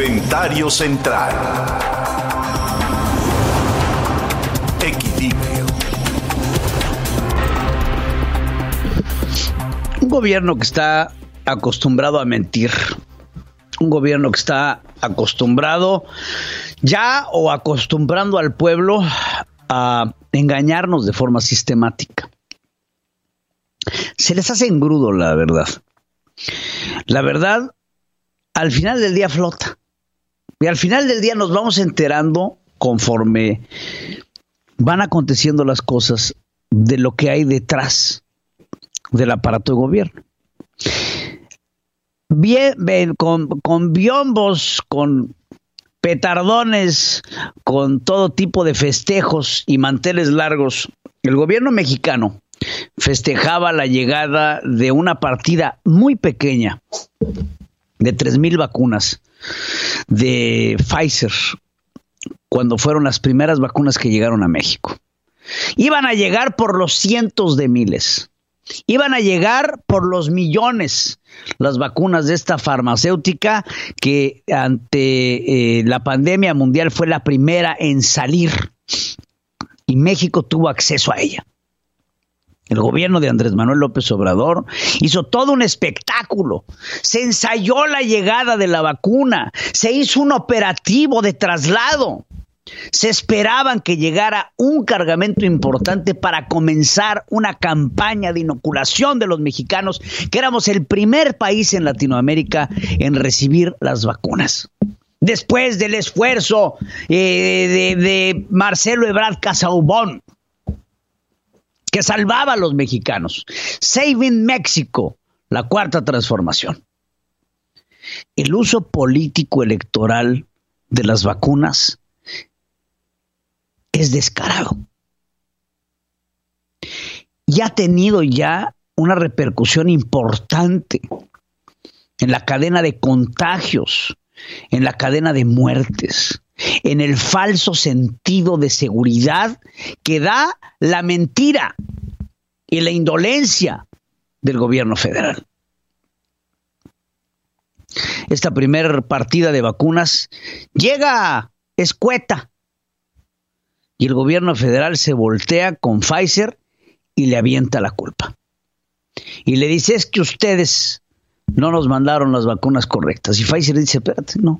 Comentario central. Equilibrio. Un gobierno que está acostumbrado a mentir. Un gobierno que está acostumbrado ya o acostumbrando al pueblo a engañarnos de forma sistemática. Se les hace engrudo la verdad. La verdad, al final del día flota. Y al final del día nos vamos enterando conforme van aconteciendo las cosas de lo que hay detrás del aparato de gobierno. Bien, con, con biombos, con petardones, con todo tipo de festejos y manteles largos, el gobierno mexicano festejaba la llegada de una partida muy pequeña de 3.000 vacunas de Pfizer cuando fueron las primeras vacunas que llegaron a México. Iban a llegar por los cientos de miles. Iban a llegar por los millones las vacunas de esta farmacéutica que ante eh, la pandemia mundial fue la primera en salir y México tuvo acceso a ella. El gobierno de Andrés Manuel López Obrador hizo todo un espectáculo. Se ensayó la llegada de la vacuna. Se hizo un operativo de traslado. Se esperaban que llegara un cargamento importante para comenzar una campaña de inoculación de los mexicanos, que éramos el primer país en Latinoamérica en recibir las vacunas. Después del esfuerzo eh, de, de Marcelo Ebrard Casaubón, que salvaba a los mexicanos. Saving México, la cuarta transformación. El uso político electoral de las vacunas es descarado. Y ha tenido ya una repercusión importante en la cadena de contagios, en la cadena de muertes en el falso sentido de seguridad que da la mentira y la indolencia del gobierno federal. Esta primera partida de vacunas llega escueta y el gobierno federal se voltea con Pfizer y le avienta la culpa. Y le dice, es que ustedes no nos mandaron las vacunas correctas. Y Pfizer dice, espérate, no,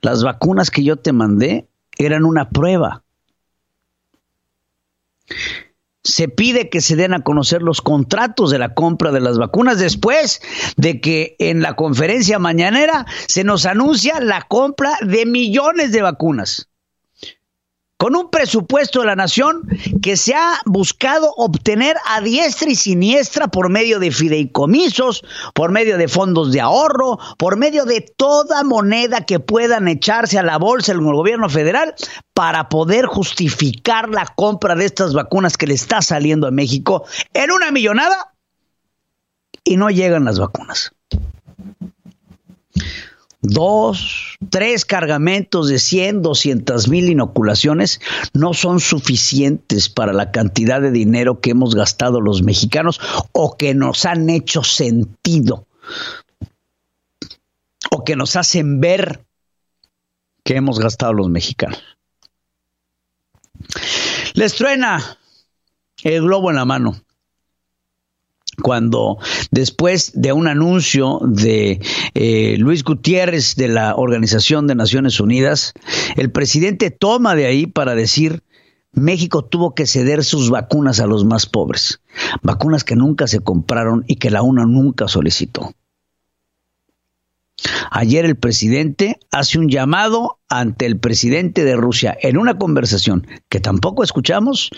las vacunas que yo te mandé eran una prueba. Se pide que se den a conocer los contratos de la compra de las vacunas después de que en la conferencia mañanera se nos anuncia la compra de millones de vacunas con un presupuesto de la nación que se ha buscado obtener a diestra y siniestra por medio de fideicomisos, por medio de fondos de ahorro, por medio de toda moneda que puedan echarse a la bolsa el gobierno federal para poder justificar la compra de estas vacunas que le está saliendo a México en una millonada y no llegan las vacunas dos, tres cargamentos de 100, 200 mil inoculaciones no son suficientes para la cantidad de dinero que hemos gastado los mexicanos o que nos han hecho sentido o que nos hacen ver que hemos gastado los mexicanos. Les truena el globo en la mano cuando después de un anuncio de eh, Luis Gutiérrez de la Organización de Naciones Unidas, el presidente toma de ahí para decir México tuvo que ceder sus vacunas a los más pobres, vacunas que nunca se compraron y que la UNA nunca solicitó. Ayer el presidente hace un llamado ante el presidente de Rusia en una conversación que tampoco escuchamos,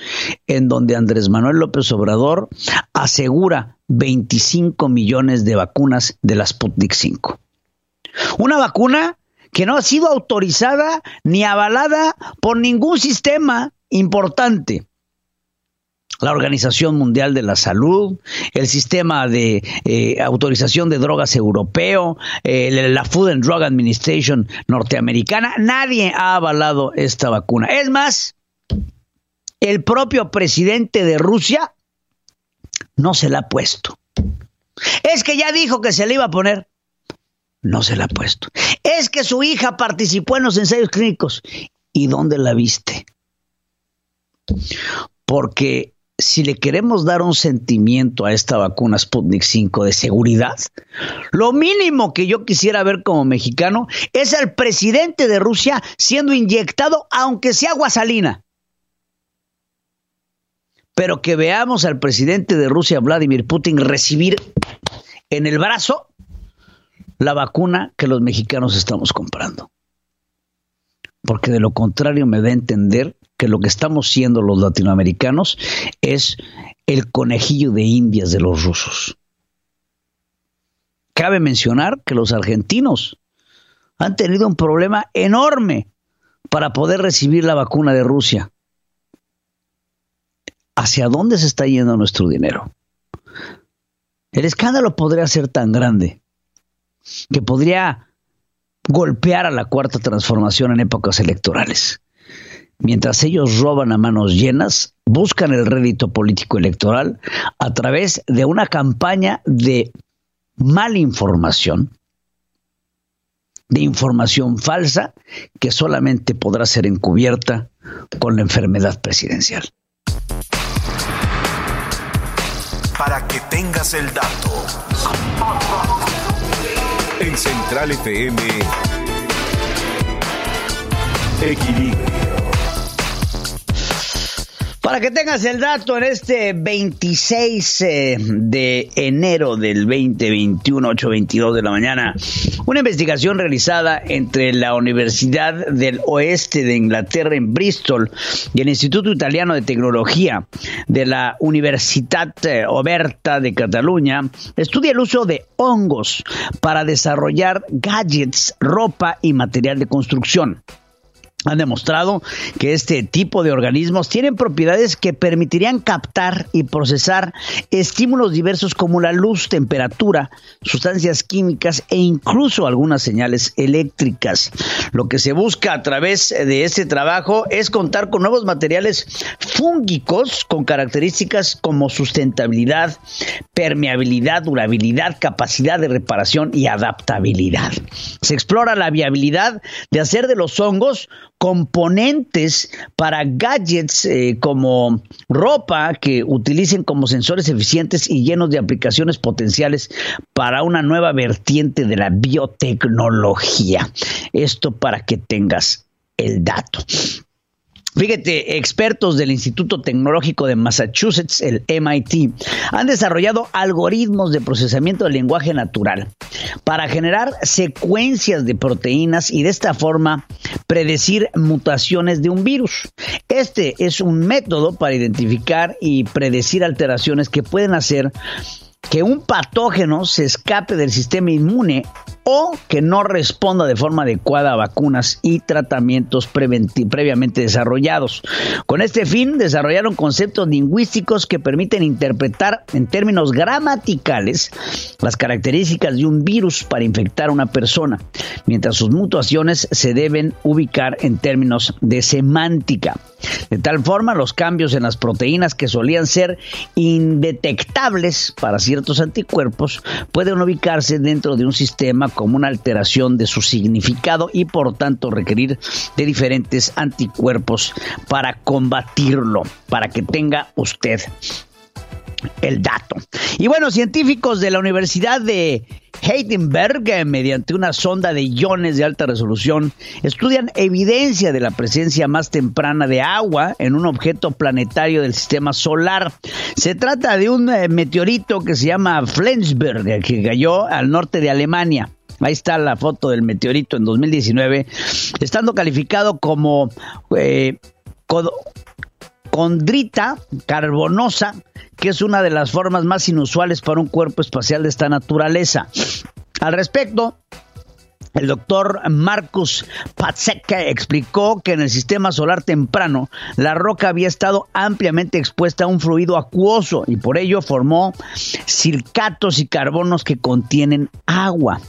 en donde Andrés Manuel López Obrador asegura 25 millones de vacunas de la Sputnik 5. Una vacuna que no ha sido autorizada ni avalada por ningún sistema importante la Organización Mundial de la Salud, el sistema de eh, autorización de drogas europeo, la Food and Drug Administration norteamericana, nadie ha avalado esta vacuna. Es más, el propio presidente de Rusia no se la ha puesto. Es que ya dijo que se le iba a poner. no se la ha puesto. Es que su hija participó en los ensayos clínicos. ¿Y dónde la viste? Porque si le queremos dar un sentimiento a esta vacuna Sputnik 5 de seguridad, lo mínimo que yo quisiera ver como mexicano es al presidente de Rusia siendo inyectado, aunque sea agua salina. Pero que veamos al presidente de Rusia, Vladimir Putin, recibir en el brazo la vacuna que los mexicanos estamos comprando. Porque de lo contrario me da a entender que lo que estamos siendo los latinoamericanos es el conejillo de indias de los rusos. Cabe mencionar que los argentinos han tenido un problema enorme para poder recibir la vacuna de Rusia. ¿Hacia dónde se está yendo nuestro dinero? El escándalo podría ser tan grande que podría golpear a la cuarta transformación en épocas electorales. Mientras ellos roban a manos llenas, buscan el rédito político electoral a través de una campaña de malinformación, de información falsa que solamente podrá ser encubierta con la enfermedad presidencial. Para que tengas el dato. En Central FM, Equilibrio. Para que tengas el dato, en este 26 eh, de enero del 2021, 8.22 de la mañana, una investigación realizada entre la Universidad del Oeste de Inglaterra en Bristol y el Instituto Italiano de Tecnología de la Universitat eh, Oberta de Cataluña estudia el uso de hongos para desarrollar gadgets, ropa y material de construcción han demostrado que este tipo de organismos tienen propiedades que permitirían captar y procesar estímulos diversos como la luz, temperatura, sustancias químicas e incluso algunas señales eléctricas. Lo que se busca a través de este trabajo es contar con nuevos materiales fúngicos con características como sustentabilidad, permeabilidad, durabilidad, capacidad de reparación y adaptabilidad. Se explora la viabilidad de hacer de los hongos componentes para gadgets eh, como ropa que utilicen como sensores eficientes y llenos de aplicaciones potenciales para una nueva vertiente de la biotecnología. Esto para que tengas el dato. Fíjate, expertos del Instituto Tecnológico de Massachusetts, el MIT, han desarrollado algoritmos de procesamiento del lenguaje natural para generar secuencias de proteínas y de esta forma predecir mutaciones de un virus. Este es un método para identificar y predecir alteraciones que pueden hacer que un patógeno se escape del sistema inmune o que no responda de forma adecuada a vacunas y tratamientos previamente desarrollados. Con este fin, desarrollaron conceptos lingüísticos que permiten interpretar en términos gramaticales las características de un virus para infectar a una persona, mientras sus mutaciones se deben ubicar en términos de semántica. De tal forma, los cambios en las proteínas que solían ser indetectables para ciertos anticuerpos pueden ubicarse dentro de un sistema como una alteración de su significado y por tanto requerir de diferentes anticuerpos para combatirlo, para que tenga usted el dato. Y bueno, científicos de la Universidad de Heidelberg, eh, mediante una sonda de iones de alta resolución, estudian evidencia de la presencia más temprana de agua en un objeto planetario del sistema solar. Se trata de un eh, meteorito que se llama Flensburg, eh, que cayó al norte de Alemania. Ahí está la foto del meteorito en 2019, estando calificado como condrita carbonosa, que es una de las formas más inusuales para un cuerpo espacial de esta naturaleza. Al respecto, el doctor Marcus Patzek explicó que en el sistema solar temprano la roca había estado ampliamente expuesta a un fluido acuoso y por ello formó silicatos y carbonos que contienen agua.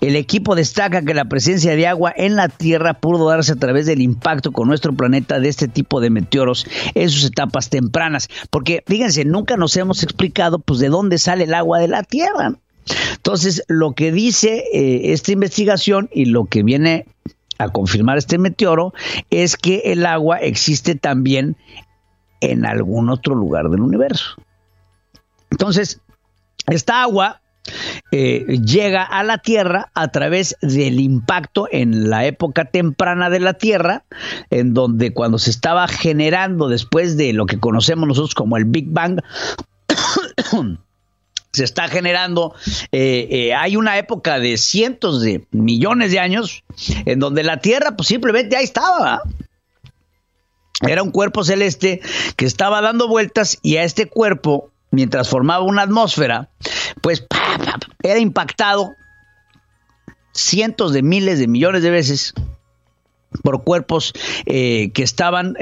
El equipo destaca que la presencia de agua en la Tierra pudo darse a través del impacto con nuestro planeta de este tipo de meteoros en sus etapas tempranas. Porque fíjense, nunca nos hemos explicado pues de dónde sale el agua de la Tierra. Entonces, lo que dice eh, esta investigación y lo que viene a confirmar este meteoro es que el agua existe también en algún otro lugar del universo. Entonces, esta agua eh, llega a la Tierra a través del impacto en la época temprana de la Tierra, en donde cuando se estaba generando después de lo que conocemos nosotros como el Big Bang, se está generando, eh, eh, hay una época de cientos de millones de años en donde la Tierra pues simplemente ahí estaba. Era un cuerpo celeste que estaba dando vueltas y a este cuerpo, mientras formaba una atmósfera, pues era impactado cientos de miles de millones de veces por cuerpos eh, que estaban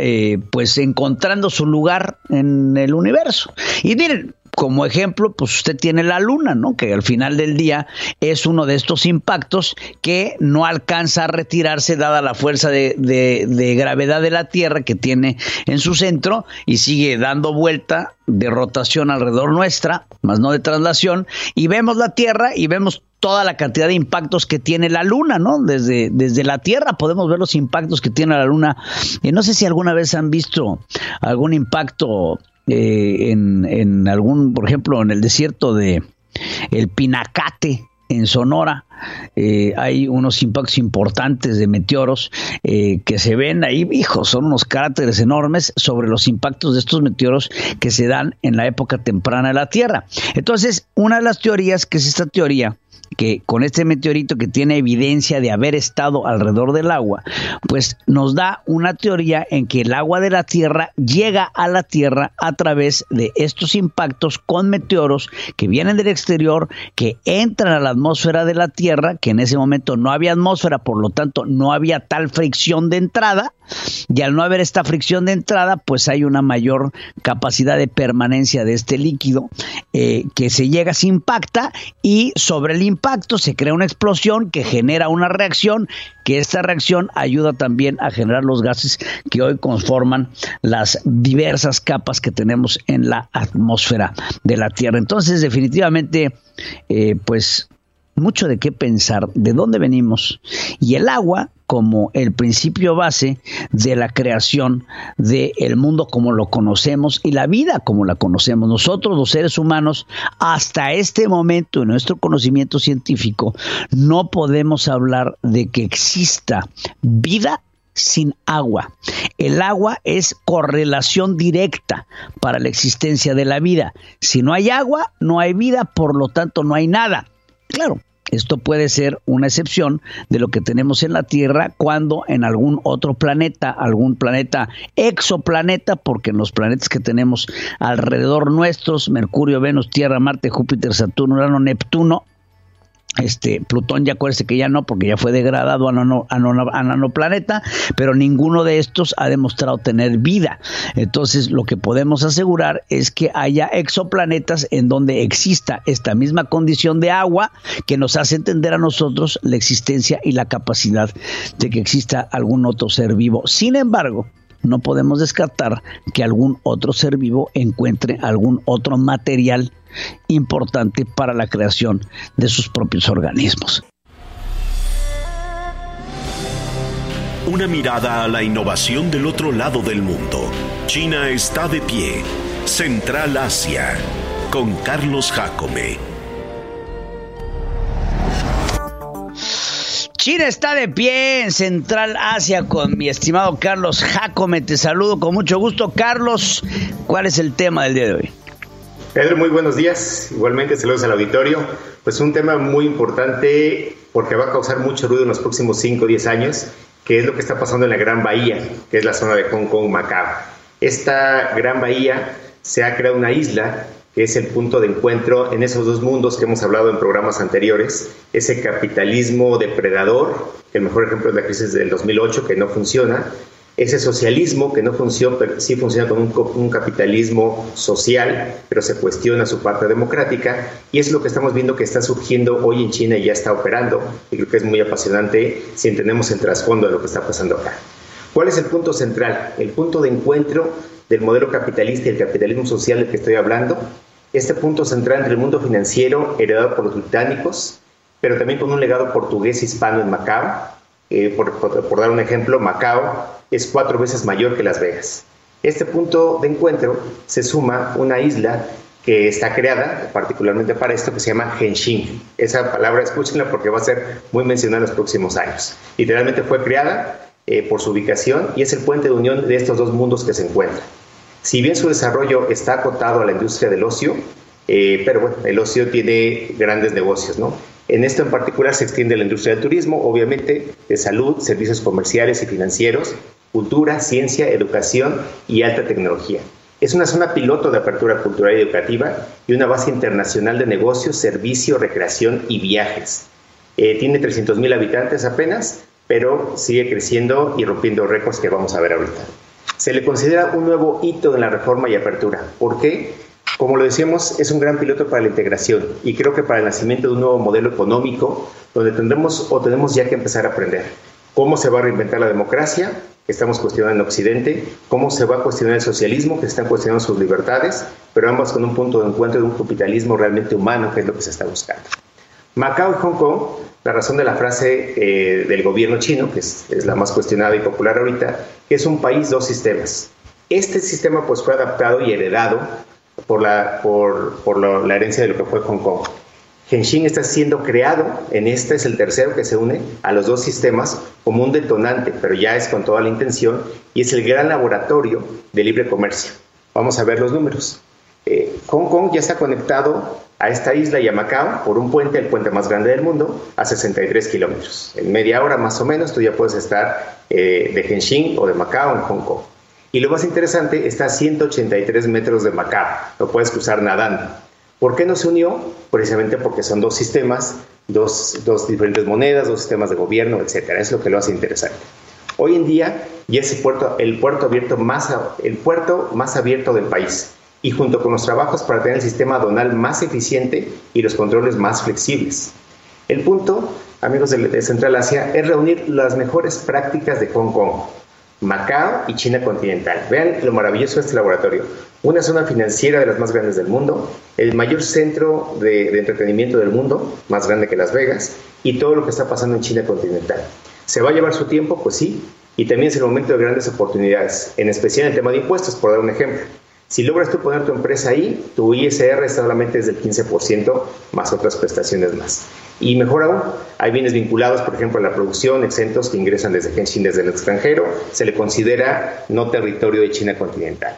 pues encontrando su lugar en el universo. Y miren, como ejemplo, pues usted tiene la luna, ¿no? Que al final del día es uno de estos impactos que no alcanza a retirarse dada la fuerza de, de, gravedad de la Tierra que tiene en su centro y sigue dando vuelta de rotación alrededor nuestra, más no de traslación, y vemos la Tierra y vemos toda la cantidad de impactos que tiene la Luna, ¿no? Desde, desde la Tierra podemos ver los impactos que tiene la Luna. Y no sé si alguna vez han visto algún impacto eh, en, en algún, por ejemplo, en el desierto de el Pinacate, en Sonora eh, hay unos impactos importantes de meteoros eh, que se ven ahí, hijos, son unos cráteres enormes sobre los impactos de estos meteoros que se dan en la época temprana de la Tierra. Entonces, una de las teorías, que es esta teoría, que con este meteorito que tiene evidencia de haber estado alrededor del agua, pues nos da una teoría en que el agua de la Tierra llega a la Tierra a través de estos impactos con meteoros que vienen del exterior, que entran a la atmósfera de la Tierra, que en ese momento no había atmósfera, por lo tanto no había tal fricción de entrada, y al no haber esta fricción de entrada, pues hay una mayor capacidad de permanencia de este líquido eh, que se llega, se impacta y sobre el impacto se crea una explosión que genera una reacción, que esta reacción ayuda también a generar los gases que hoy conforman las diversas capas que tenemos en la atmósfera de la Tierra. Entonces, definitivamente, eh, pues mucho de qué pensar, de dónde venimos. Y el agua como el principio base de la creación del mundo como lo conocemos y la vida como la conocemos. Nosotros los seres humanos, hasta este momento en nuestro conocimiento científico, no podemos hablar de que exista vida sin agua. El agua es correlación directa para la existencia de la vida. Si no hay agua, no hay vida, por lo tanto no hay nada. Claro, esto puede ser una excepción de lo que tenemos en la Tierra cuando en algún otro planeta, algún planeta exoplaneta, porque en los planetas que tenemos alrededor nuestros, Mercurio, Venus, Tierra, Marte, Júpiter, Saturno, Urano, Neptuno, este Plutón ya acuérdese que ya no porque ya fue degradado a, nano, a, nanoplaneta pero ninguno de estos ha demostrado tener vida. Entonces lo que podemos asegurar es que haya exoplanetas en donde exista esta misma condición de agua que nos hace entender a nosotros la existencia y la capacidad de que exista algún otro ser vivo. Sin embargo no podemos descartar que algún otro ser vivo encuentre algún otro material importante para la creación de sus propios organismos. Una mirada a la innovación del otro lado del mundo. China está de pie. Central Asia. Con Carlos Jacome. China está de pie en Central Asia con mi estimado Carlos Jacome. Te saludo con mucho gusto. Carlos, ¿cuál es el tema del día de hoy? Pedro, muy buenos días. Igualmente, saludos al auditorio. Pues un tema muy importante porque va a causar mucho ruido en los próximos 5 o 10 años, que es lo que está pasando en la Gran Bahía, que es la zona de Hong Kong, Macao. Esta Gran Bahía se ha creado una isla que es el punto de encuentro en esos dos mundos que hemos hablado en programas anteriores, ese capitalismo depredador, el mejor ejemplo es la crisis del 2008, que no funciona, ese socialismo que no funciona, pero sí funciona con un, capitalismo social, pero se cuestiona su parte democrática, y es lo que estamos viendo que está surgiendo hoy en China y ya está operando, y creo que es muy apasionante si entendemos el trasfondo de lo que está pasando acá. ¿Cuál es el punto central? El punto de encuentro del modelo capitalista y el capitalismo social del que estoy hablando este punto central entre el mundo financiero heredado por los británicos, pero también con un legado portugués hispano en Macao. Eh, por, dar un ejemplo, Macao es cuatro veces mayor que Las Vegas. Este punto de encuentro se suma una isla que está creada particularmente para esto que se llama Henshin. Esa palabra escúchenla porque va a ser muy mencionada en los próximos años. Literalmente fue creada eh, por su ubicación y es el puente de unión de estos dos mundos que se encuentran. Si bien su desarrollo está acotado a la industria del ocio, eh, pero bueno, el ocio tiene grandes negocios, ¿no? En esto en particular se extiende la industria del turismo, obviamente, de salud, servicios comerciales y financieros, cultura, ciencia, educación y alta tecnología. Es una zona piloto de apertura cultural y educativa y una base internacional de negocios, servicio, recreación y viajes. Eh, tiene 300.000 habitantes apenas, pero sigue creciendo y rompiendo récords que vamos a ver ahorita. Se le considera un nuevo hito en la reforma y apertura. ¿Por qué? Como lo decíamos, es un gran piloto para la integración y creo que para el nacimiento de un nuevo modelo económico donde tendremos o tenemos ya que empezar a aprender cómo se va a reinventar la democracia, que estamos cuestionando en Occidente, cómo se va a cuestionar el socialismo, que están cuestionando sus libertades, pero ambas con un punto de encuentro de un capitalismo realmente humano, que es lo que se está buscando. Macao y Hong Kong, la razón de la frase eh, del gobierno chino, que es, la más cuestionada y popular ahorita, que es un país, dos sistemas. Este sistema pues fue adaptado y heredado por la, por, por la herencia de lo que fue Hong Kong. Henshin está siendo creado, en este es el tercero que se une a los dos sistemas como un detonante, pero ya es con toda la intención, y es el gran laboratorio de libre comercio. Vamos a ver los números. Eh, Hong Kong ya está conectado a esta isla y a Macao por un puente, el puente más grande del mundo, a 63 kilómetros. En media hora más o menos tú ya puedes estar eh, de Henshin o de Macao en Hong Kong. Y lo más interesante, está a 183 metros de Macao, lo puedes cruzar nadando. ¿Por qué no se unió? Precisamente porque son dos sistemas, dos, diferentes monedas, dos sistemas de gobierno, etcétera. Es lo que lo hace interesante. Hoy en día ya es puerto, el puerto, abierto más, el puerto más abierto del país y junto con los trabajos para tener el sistema donal más eficiente y los controles más flexibles. El punto, amigos de, Central Asia, es reunir las mejores prácticas de Hong Kong, Macao y China continental. Vean lo maravilloso de este laboratorio. Una zona financiera de las más grandes del mundo, el mayor centro de, de, entretenimiento del mundo, más grande que Las Vegas, y todo lo que está pasando en China continental. ¿Se va a llevar su tiempo? Pues sí, y también es el momento de grandes oportunidades, en especial en el tema de impuestos, por dar un ejemplo. Si logras tú poner tu empresa ahí, tu ISR solamente es del 15% más otras prestaciones más. Y mejor aún, hay bienes vinculados, por ejemplo, a la producción, exentos que ingresan desde Henshin, desde el extranjero, se le considera no territorio de China continental.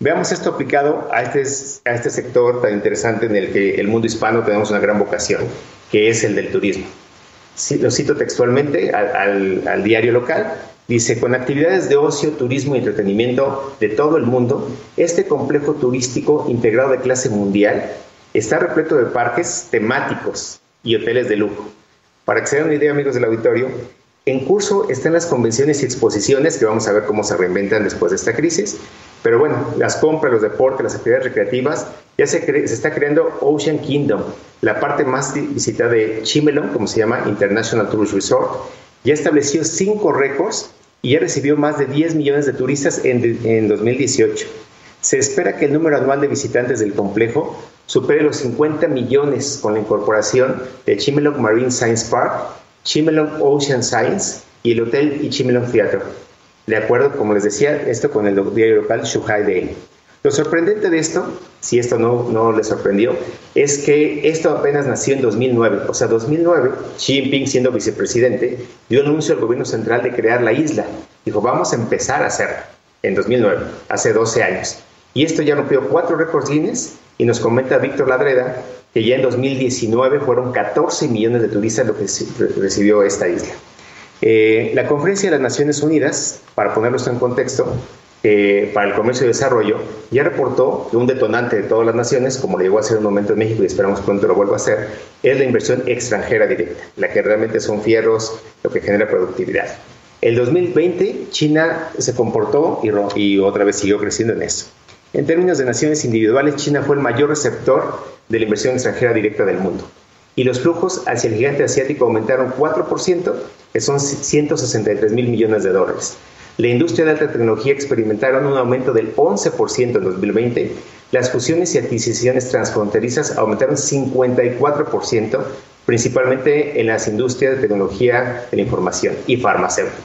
Veamos esto aplicado a este, a este sector tan interesante en el que el mundo hispano tenemos una gran vocación, que es el del turismo. lo cito textualmente al, al diario local. Dice, con actividades de ocio, turismo y entretenimiento de todo el mundo, este complejo turístico integrado de clase mundial está repleto de parques temáticos y hoteles de lujo. Para que se den una idea, amigos del auditorio, en curso están las convenciones y exposiciones que vamos a ver cómo se reinventan después de esta crisis. Pero bueno, las compras, los deportes, las actividades recreativas, ya se, se está creando Ocean Kingdom, la parte más visitada de Chimelong, como se llama International Tourist Resort, ya estableció cinco récords y ya recibió más de 10 millones de turistas en, en 2018. Se espera que el número anual de visitantes del complejo supere los 50 millones con la incorporación de Chimelong Marine Science Park, Chimelong Ocean Science y el Hotel Chimelong Theatre. De acuerdo, como les decía, esto con el diario local Shuhai Daily. Lo sorprendente de esto, si esto no, no le sorprendió, es que esto apenas nació en 2009. O sea, 2009, Xi Jinping, siendo vicepresidente, dio anuncio al gobierno central de crear la isla. Dijo, vamos a empezar a hacerlo. En 2009, hace 12 años. Y esto ya rompió cuatro récords Guinness y nos comenta Víctor Ladreda que ya en 2019 fueron 14 millones de turistas lo que recibió esta isla. Eh, la Conferencia de las Naciones Unidas, para ponerlo esto en contexto, para el comercio y desarrollo, ya reportó que un detonante de todas las naciones, como lo llegó a ser un momento en México y esperamos pronto lo vuelva a hacer, es la inversión extranjera directa, la que realmente son fierros, lo que genera productividad. El 2020 China se comportó y, y otra vez siguió creciendo en eso. En términos de naciones individuales, China fue el mayor receptor de la inversión extranjera directa del mundo. Y los flujos hacia el gigante asiático aumentaron 4%, que son 163 mil millones de dólares. La industria de alta tecnología experimentaron un aumento del 11% en 2020, las fusiones y adquisiciones transfronterizas aumentaron 54%, principalmente en las industrias de tecnología de la información y farmacéutica.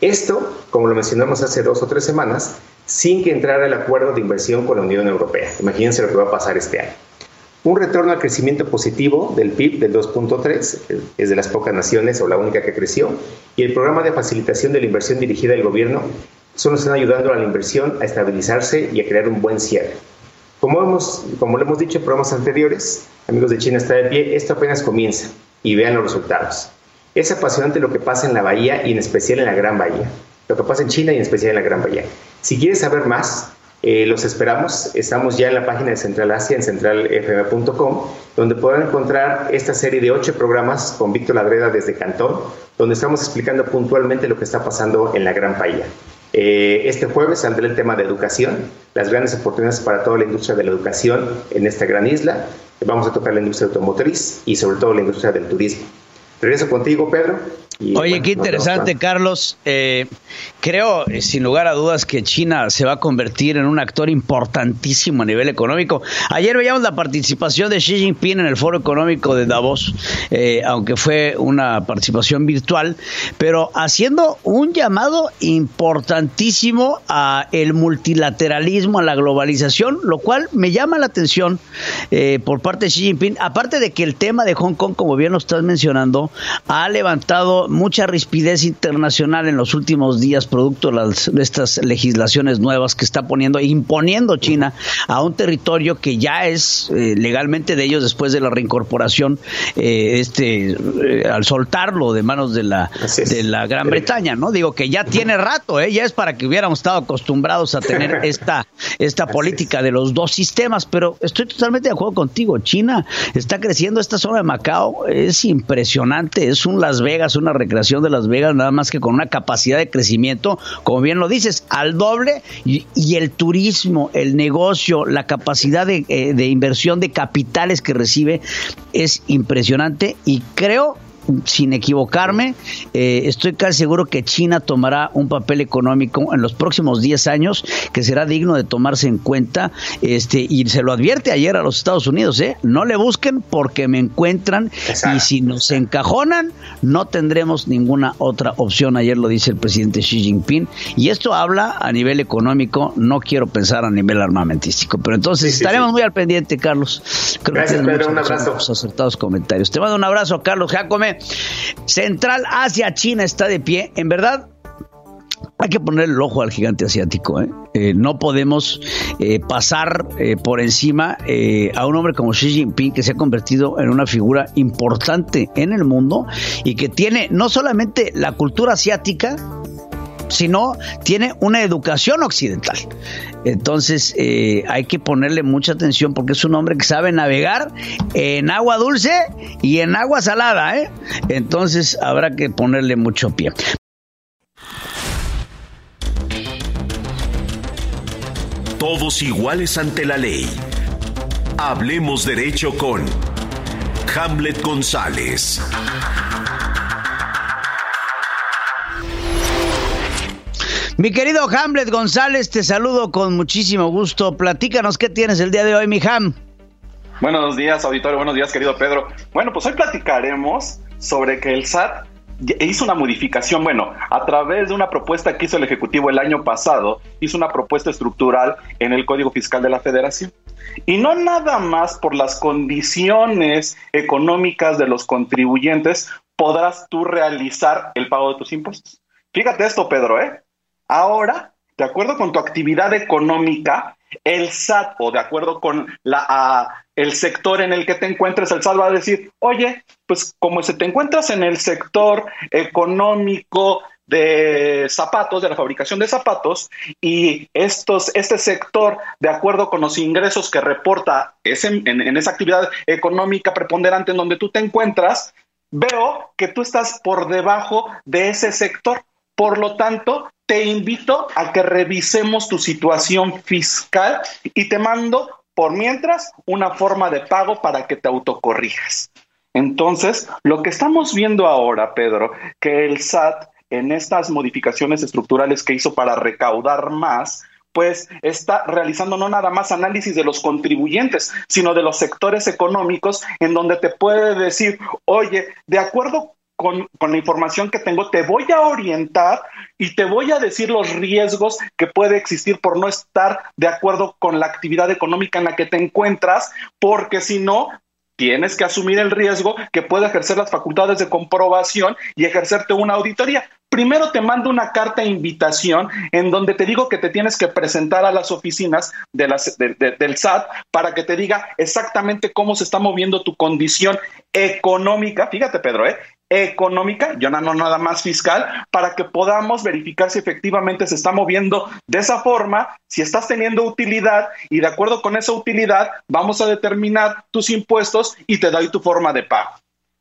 Esto, como lo mencionamos hace dos o tres semanas, sin que entrara el acuerdo de inversión con la Unión Europea. Imagínense lo que va a pasar este año. Un retorno al crecimiento positivo del PIB del 2.3, es de las pocas naciones o la única que creció, y el programa de facilitación de la inversión dirigida del gobierno solo están ayudando a la inversión a estabilizarse y a crear un buen cierre. Como, hemos, como lo hemos dicho en programas anteriores, amigos de China está de pie, esto apenas comienza y vean los resultados. Es apasionante lo que pasa en la bahía y en especial en la Gran Bahía. Lo que pasa en China y en especial en la Gran Bahía. Si quieres saber más, eh, los esperamos. Estamos ya en la página de Central Asia, en centralfm.com, donde podrán encontrar esta serie de ocho programas con Víctor Ladreda desde Cantón, donde estamos explicando puntualmente lo que está pasando en la Gran Bahía. Eh, este jueves saldrá el tema de educación, las grandes oportunidades para toda la industria de la educación en esta gran isla. Vamos a tocar la industria automotriz y sobre todo la industria del turismo. Regreso contigo, Pedro. Oye, qué interesante, Carlos. Eh, creo, eh, sin lugar a dudas, que China se va a convertir en un actor importantísimo a nivel económico. Ayer veíamos la participación de Xi Jinping en el Foro Económico de Davos, eh, aunque fue una participación virtual, pero haciendo un llamado importantísimo a el multilateralismo, a la globalización, lo cual me llama la atención por parte de Xi Jinping. Aparte de que el tema de Hong Kong, como bien lo estás mencionando, ha levantado mucha rispidez internacional en los últimos días, producto de estas legislaciones nuevas que está poniendo, imponiendo China a un territorio que ya es eh, legalmente de ellos después de la reincorporación, eh, este, eh, al soltarlo de manos de la, de la Gran Bretaña, ¿no? Digo que ya tiene rato, ya es para que hubiéramos estado acostumbrados a tener esta, esta política de los dos sistemas, pero estoy totalmente de acuerdo contigo. China está creciendo, esta zona de Macao es impresionante, es un Las Vegas, una recreación de Las Vegas, nada más que con una capacidad de crecimiento, como bien lo dices, al doble, y, el turismo, el negocio, la capacidad de, eh, de inversión de capitales que recibe es impresionante y creo sin equivocarme, eh, estoy casi seguro que China tomará un papel económico en los próximos 10 años que será digno de tomarse en cuenta. Este, y se lo advierte ayer a los Estados Unidos, ¿eh? no le busquen porque me encuentran y si nos encajonan, no tendremos ninguna otra opción. Ayer lo dice el presidente Xi Jinping. Y esto habla a nivel económico, no quiero pensar a nivel armamentístico. Pero entonces estaremos muy al pendiente, Carlos. Gracias, Pedro. Un abrazo. Acertados comentarios. Te mando un abrazo, Carlos Jacome. Central Asia, China está de pie. En verdad, hay que poner el ojo al gigante asiático. ¿eh? Eh, no podemos eh, pasar por encima a un hombre como Xi Jinping que se ha convertido en una figura importante en el mundo y que tiene no solamente la cultura asiática, sino tiene una educación occidental. Entonces eh, hay que ponerle mucha atención porque es un hombre que sabe navegar en agua dulce y en agua salada. ¿eh? Entonces habrá que ponerle mucho pie. Todos iguales ante la ley. Hablemos derecho con Hamlet González. Mi querido Hamlet González, te saludo con muchísimo gusto. Platícanos qué tienes el día de hoy, mi Ham. Buenos días, auditorio. Buenos días, querido Pedro. Bueno, pues hoy platicaremos sobre que el SAT hizo una modificación, bueno, a través de una propuesta que hizo el Ejecutivo el año pasado, hizo una propuesta estructural en el Código Fiscal de la Federación. Y no nada más por las condiciones económicas de los contribuyentes podrás tú realizar el pago de tus impuestos. Fíjate esto, Pedro, ¿eh? Ahora, de acuerdo con tu actividad económica, el SAT o de acuerdo con el sector en el que te encuentres, el SAT va a decir, oye, pues como si te encuentras en el sector económico de zapatos, de la fabricación de zapatos, y estos, este sector, de acuerdo con los ingresos que reporta ese, en esa actividad económica preponderante en donde tú te encuentras, veo que tú estás por debajo de ese sector. Por lo tanto, te invito a que revisemos tu situación fiscal y te mando por mientras una forma de pago para que te autocorrijas. Entonces, lo que estamos viendo ahora, Pedro, que el SAT en estas modificaciones estructurales que hizo para recaudar más, pues está realizando no nada más análisis de los contribuyentes, sino de los sectores económicos en donde te puede decir, oye, de acuerdo con, la información que tengo, te voy a orientar y te voy a decir los riesgos que puede existir por no estar de acuerdo con la actividad económica en la que te encuentras, porque si no, tienes que asumir el riesgo que puede ejercer las facultades de comprobación y ejercerte una auditoría. Primero te mando una carta de invitación en donde te digo que te tienes que presentar a las oficinas del SAT para que te diga exactamente cómo se está moviendo tu condición económica. Fíjate, Pedro, ¿eh? Económica, yo no, nada más fiscal, para que podamos verificar si efectivamente se está moviendo de esa forma, si estás teniendo utilidad y de acuerdo con esa utilidad vamos a determinar tus impuestos y te doy tu forma de pago.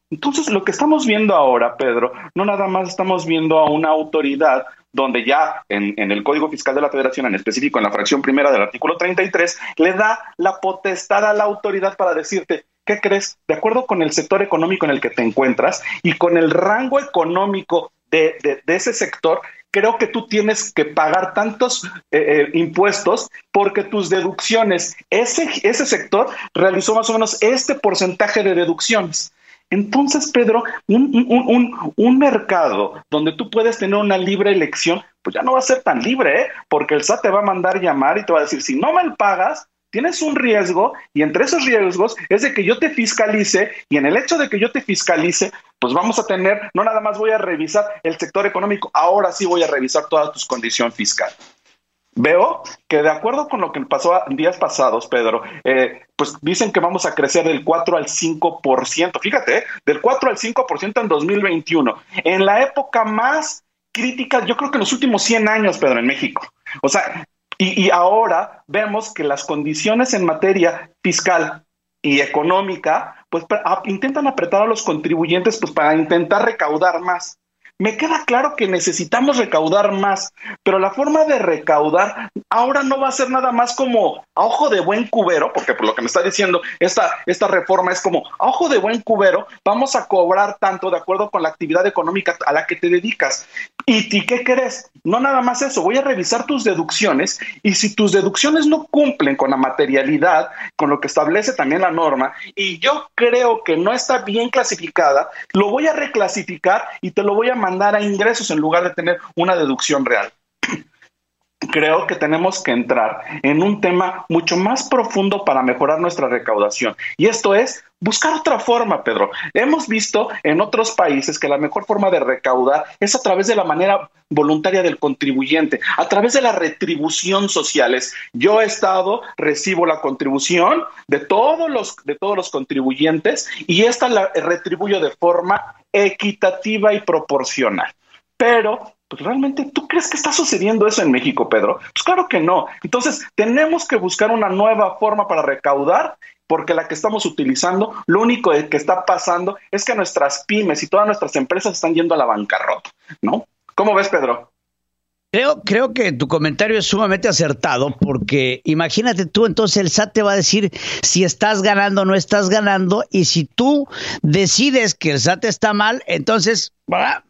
Entonces, lo que estamos viendo ahora, Pedro, no nada más estamos viendo a una autoridad donde ya en, en, el Código Fiscal de la Federación, en específico en la fracción primera del artículo 33, le da la potestad a la autoridad para decirte, ¿qué crees? De acuerdo con el sector económico en el que te encuentras y con el rango económico de, ese sector, creo que tú tienes que pagar tantos eh, eh, impuestos porque tus deducciones, ese, ese sector realizó más o menos este porcentaje de deducciones. Entonces, Pedro, un, un, mercado donde tú puedes tener una libre elección, pues ya no va a ser tan libre, ¿eh? porque el SAT te va a mandar llamar y te va a decir, si no me pagas, tienes un riesgo y entre esos riesgos es de que yo te fiscalice y en el hecho de que yo te fiscalice, pues vamos a tener, no nada más voy a revisar el sector económico, ahora sí voy a revisar toda tu condición fiscal. Veo que de acuerdo con lo que pasó días pasados, Pedro, eh, pues dicen que vamos a crecer del 4 al 5%. Fíjate, eh, del 4 al 5% en 2021. En la época más crítica, yo creo que en los últimos 100 años, Pedro, en México. O sea, y, ahora vemos que las condiciones en materia fiscal y económica, pues intentan apretar a los contribuyentes pues, para intentar recaudar más. Me queda claro que necesitamos recaudar más, pero la forma de recaudar ahora no va a ser nada más como a ojo de buen cubero, porque por lo que me está diciendo, esta, esta reforma es como a ojo de buen cubero, vamos a cobrar tanto de acuerdo con la actividad económica a la que te dedicas. ¿Y, qué crees? No nada más eso, voy a revisar tus deducciones y si tus deducciones no cumplen con la materialidad, con lo que establece también la norma, y yo creo que no está bien clasificada, lo voy a reclasificar y te lo voy a mandar a ingresos en lugar de tener una deducción real creo que tenemos que entrar en un tema mucho más profundo para mejorar nuestra recaudación. Y esto es buscar otra forma, Pedro. Hemos visto en otros países que la mejor forma de recaudar es a través de la manera voluntaria del contribuyente, a través de las retribución sociales. Yo he estado, recibo la contribución de todos los, de todos los contribuyentes y esta la retribuyo de forma equitativa y proporcional. Pero pues realmente, ¿tú crees que está sucediendo eso en México, Pedro? Pues claro que no. Entonces, tenemos que buscar una nueva forma para recaudar porque la que estamos utilizando, lo único que está pasando es que nuestras pymes y todas nuestras empresas están yendo a la bancarrota, ¿no? ¿Cómo ves, Pedro? Creo, creo que tu comentario es sumamente acertado porque imagínate tú, entonces el SAT te va a decir si estás ganando o no estás ganando y si tú decides que el SAT está mal, entonces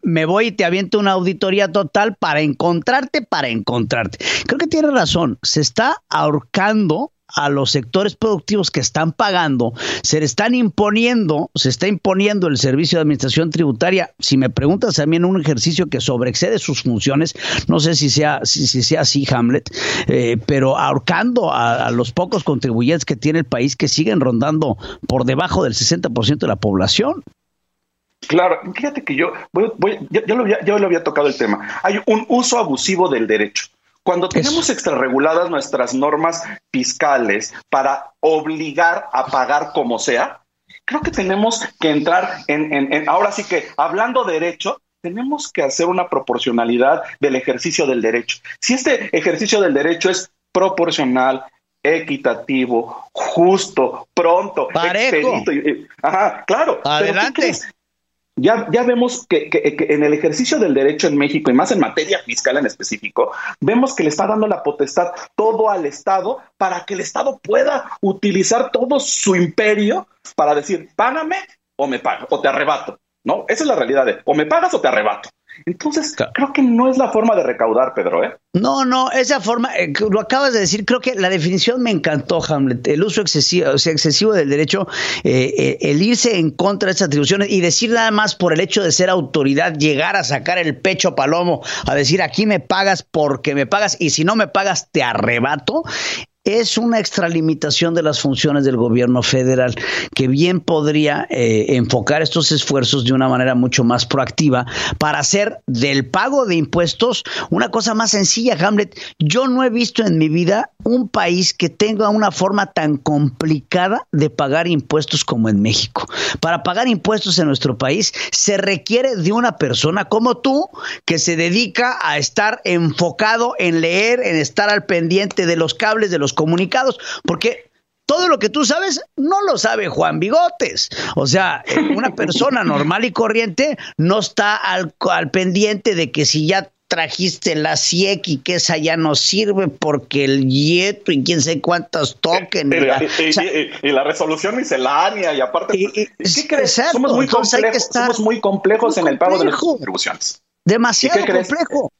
me voy y te aviento una auditoría total para encontrarte, para encontrarte. Creo que tiene razón, se está ahorcando a los sectores productivos que están pagando, se le están imponiendo, se está imponiendo el servicio de administración tributaria. Si me preguntas también un ejercicio que sobreexcede sus funciones, no sé si sea, si, sea así, Hamlet, eh, pero ahorcando a, los pocos contribuyentes que tiene el país que siguen rondando por debajo del 60% de la población. Claro, fíjate que yo, ya, lo había, lo había tocado el tema. Hay un uso abusivo del derecho. Cuando tenemos extrarreguladas nuestras normas fiscales para obligar a pagar como sea, creo que tenemos que entrar en, ahora sí que hablando derecho, tenemos que hacer una proporcionalidad del ejercicio del derecho. Si este ejercicio del derecho es proporcional, equitativo, justo, pronto, Parejo. ajá, claro. Adelante. Ya, ya vemos que, en el ejercicio del derecho en México, y más en materia fiscal en específico, vemos que le está dando la potestad todo al Estado para que el Estado pueda utilizar todo su imperio para decir, págame o me pago, o te arrebato. ¿No? Esa es la realidad de o me pagas o te arrebato. Entonces, creo que no es la forma de recaudar, Pedro, ¿eh? No, no, esa forma, eh, lo acabas de decir, creo que la definición me encantó, Hamlet, el uso excesivo, o sea, excesivo del derecho, eh, eh, el irse en contra de estas atribuciones y decir nada más por el hecho de ser autoridad, llegar a sacar el pecho palomo, a decir aquí me pagas porque me pagas y si no me pagas te arrebato, es una extralimitación de las funciones del gobierno federal que bien podría eh, enfocar estos esfuerzos de una manera mucho más proactiva para hacer del pago de impuestos una cosa más sencilla, Hamlet. Yo no he visto en mi vida un país que tenga una forma tan complicada de pagar impuestos como en México. Para pagar impuestos en nuestro país se requiere de una persona como tú que se dedica a estar enfocado en leer, en estar al pendiente de los cables, de los comunicados, porque todo lo que tú sabes no lo sabe Juan Bigotes. O sea, eh, una persona normal y corriente no está al, al pendiente de que si ya trajiste la CIEC y que esa ya no sirve porque el YETO y quién sé cuántos toquen. Y, la, y, la resolución miscelánea y aparte, ¿qué crees? somos, muy complejos, somos muy complejos en el pago de las contribuciones. Demasiado complejo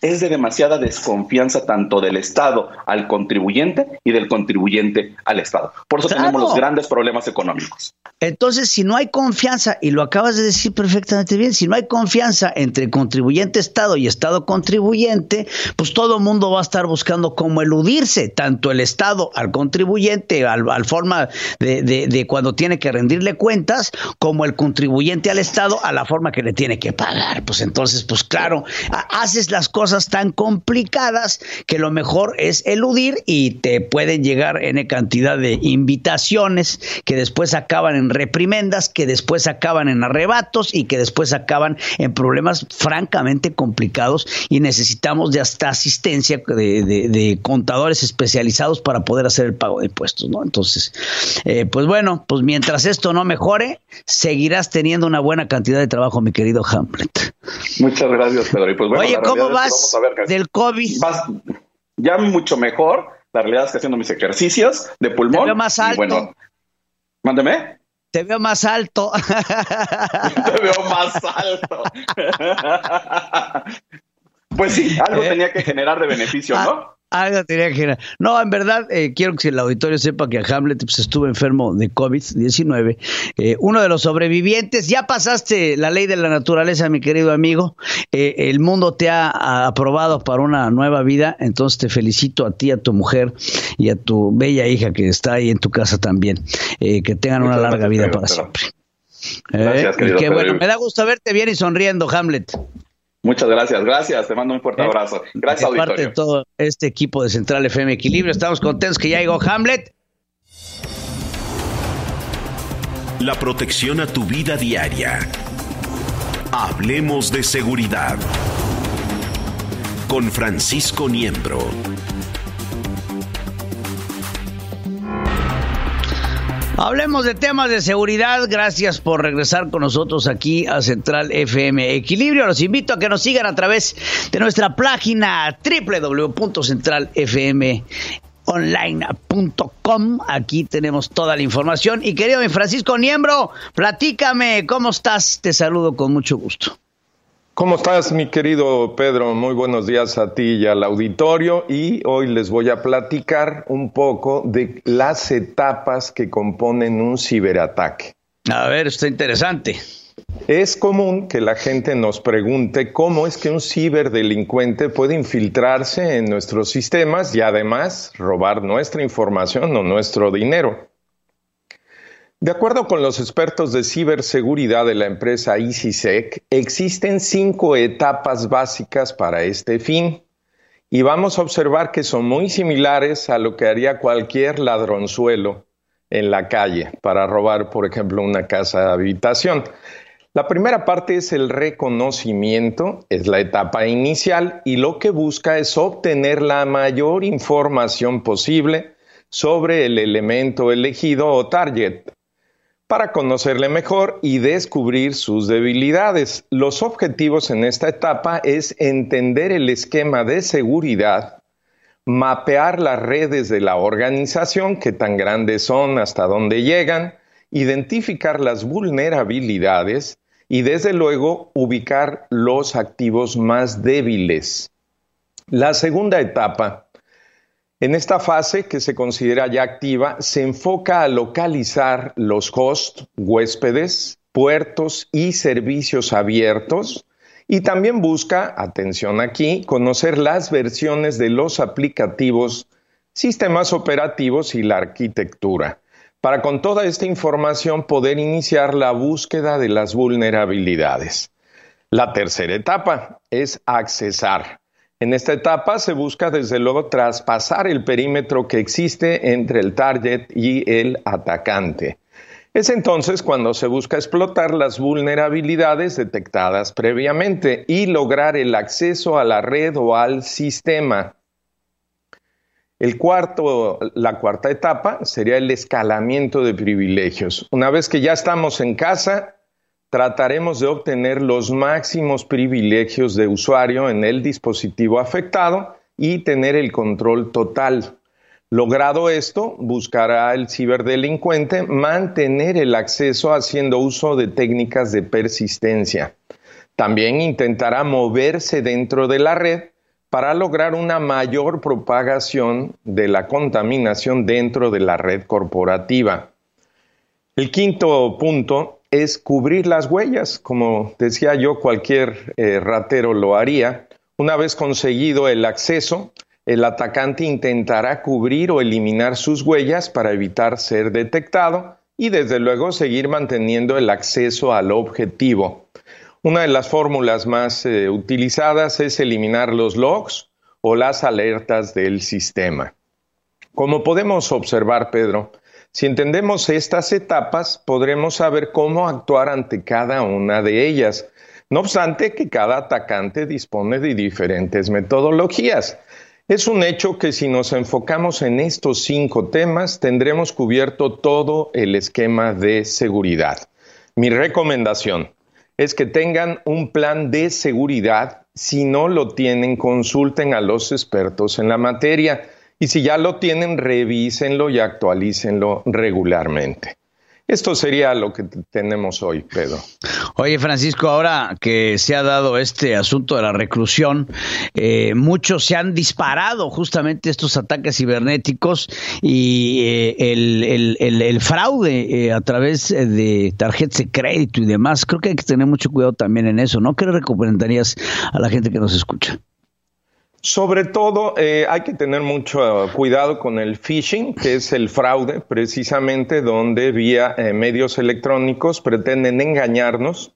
es de demasiada desconfianza tanto del Estado al contribuyente y del contribuyente al Estado. Por eso tenemos los grandes problemas económicos. Entonces, si no hay confianza, y lo acabas de decir perfectamente bien, si no hay confianza entre contribuyente Estado y Estado contribuyente, pues todo el mundo va a estar buscando cómo eludirse, tanto el Estado al contribuyente, al, forma de, de, cuando tiene que rendirle cuentas, como el contribuyente al Estado a la forma que le tiene que pagar. Pues entonces, pues claro, haces las cosas tan complicadas que lo mejor es eludir y te pueden llegar en cantidad de invitaciones que después acaban en reprimendas, que después acaban en arrebatos y que después acaban en problemas francamente complicados y necesitamos de hasta asistencia de, contadores especializados para poder hacer el pago de impuestos, ¿no? Entonces, eh, pues bueno, pues mientras esto no mejore, seguirás teniendo una buena cantidad de trabajo, mi querido Hamlet. Muchas gracias, Pedro. pues Oye, ¿cómo vas del COVID? ya mucho mejor. La realidad es que haciendo mis ejercicios de pulmón. Te veo más alto. bueno, mándeme. Te veo más alto. Te veo más alto. pues sí, algo eh. tenía que generar de beneficio, ¿no? Ah. No, en verdad, eh, quiero que el auditorio sepa que Hamlet pues, estuvo enfermo de COVID-19. Eh, uno de los sobrevivientes. Ya pasaste la ley de la naturaleza, mi querido amigo. el mundo te ha aprobado para una nueva vida. Entonces te felicito a ti, a tu mujer y a tu bella hija que está ahí en tu casa también. que tengan una larga vida para siempre. Gracias, y que bueno, me da gusto verte bien y sonriendo, Hamlet. Muchas gracias, gracias, te mando un fuerte eh, abrazo. Gracias, de parte de todo este equipo de Central FM Equilibrio, estamos contentos que ya llegó Hamlet. La protección a tu vida diaria. Hablemos de seguridad. Con Francisco Niembro. Hablemos de temas de seguridad. Gracias por regresar con nosotros aquí a Central FM Equilibrio. Los invito a que nos sigan a través de nuestra página www.centralfmonline.com. Aquí tenemos toda la información. Y querido Francisco Niembro, platícame, ¿cómo estás? Te saludo con mucho gusto. ¿Cómo estás, mi querido Pedro? Muy buenos días a ti y al auditorio. Y hoy les voy a platicar un poco de las etapas que componen un ciberataque. A ver, está interesante. Es común que la gente nos pregunte cómo es que un ciberdelincuente puede infiltrarse en nuestros sistemas y además robar nuestra información o nuestro dinero. De acuerdo con los expertos de ciberseguridad de la empresa EasySec, existen cinco etapas básicas para este fin y vamos a observar que son muy similares a lo que haría cualquier ladronzuelo en la calle para robar, por ejemplo, una casa de habitación. La primera parte es el reconocimiento, es la etapa inicial y lo que busca es obtener la mayor información posible sobre el elemento elegido o target para conocerle mejor y descubrir sus debilidades. Los objetivos en esta etapa es entender el esquema de seguridad, mapear las redes de la organización, qué tan grandes son, hasta dónde llegan, identificar las vulnerabilidades y desde luego ubicar los activos más débiles. La segunda etapa, en esta fase que se considera ya activa, se enfoca a localizar los hosts, huéspedes, puertos y servicios abiertos y también busca, atención aquí, conocer las versiones de los aplicativos, sistemas operativos y la arquitectura, para con toda esta información poder iniciar la búsqueda de las vulnerabilidades. La tercera etapa es accesar. En esta etapa se busca desde luego traspasar el perímetro que existe entre el target y el atacante. Es entonces cuando se busca explotar las vulnerabilidades detectadas previamente y lograr el acceso a la red o al sistema. El cuarto, la cuarta etapa sería el escalamiento de privilegios. Una vez que ya estamos en casa, trataremos de obtener los máximos privilegios de usuario en el dispositivo afectado y tener el control total. Logrado esto, buscará el ciberdelincuente mantener el acceso haciendo uso de técnicas de persistencia. También intentará moverse dentro de la red para lograr una mayor propagación de la contaminación dentro de la red corporativa. El quinto punto es cubrir las huellas. Como decía yo, cualquier eh, ratero lo haría. Una vez conseguido el acceso, el atacante intentará cubrir o eliminar sus huellas para evitar ser detectado y desde luego seguir manteniendo el acceso al objetivo. Una de las fórmulas más eh, utilizadas es eliminar los logs o las alertas del sistema. Como podemos observar, Pedro, si entendemos estas etapas, podremos saber cómo actuar ante cada una de ellas. No obstante que cada atacante dispone de diferentes metodologías. Es un hecho que si nos enfocamos en estos cinco temas, tendremos cubierto todo el esquema de seguridad. Mi recomendación es que tengan un plan de seguridad. Si no lo tienen, consulten a los expertos en la materia. Y si ya lo tienen, revísenlo y actualícenlo regularmente. Esto sería lo que tenemos hoy, Pedro. Oye, Francisco, ahora que se ha dado este asunto de la reclusión, eh, muchos se han disparado justamente estos ataques cibernéticos y eh, el, fraude eh, a través de tarjetas de crédito y demás. Creo que hay que tener mucho cuidado también en eso, ¿no? ¿Qué recomendarías a la gente que nos escucha? Sobre todo, eh, hay que tener mucho cuidado con el phishing, que es el fraude, precisamente donde vía eh, medios electrónicos pretenden engañarnos,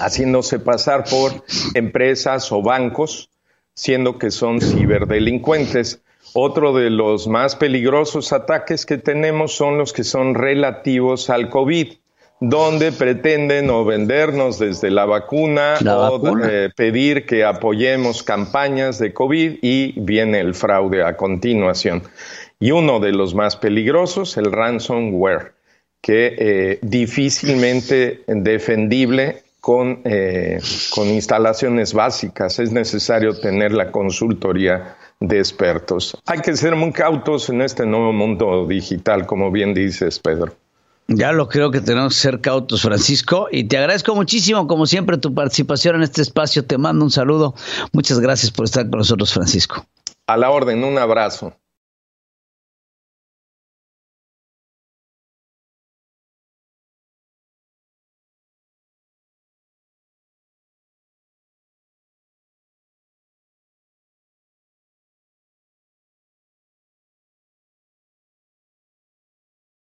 haciéndose pasar por empresas o bancos, siendo que son ciberdelincuentes. Otro de los más peligrosos ataques que tenemos son los que son relativos al COVID donde pretenden o vendernos desde la vacuna o eh, pedir que apoyemos campañas de COVID y viene el fraude a continuación. Y uno de los más peligrosos, el ransomware, que eh, difícilmente defendible con, eh, con instalaciones básicas. Es necesario tener la consultoría de expertos. Hay que ser muy cautos en este nuevo mundo digital, como bien dices, Pedro. Ya lo creo que tenemos que ser cautos, Francisco, y te agradezco muchísimo, como siempre, tu participación en este espacio. Te mando un saludo. Muchas gracias por estar con nosotros, Francisco. A la orden, un abrazo.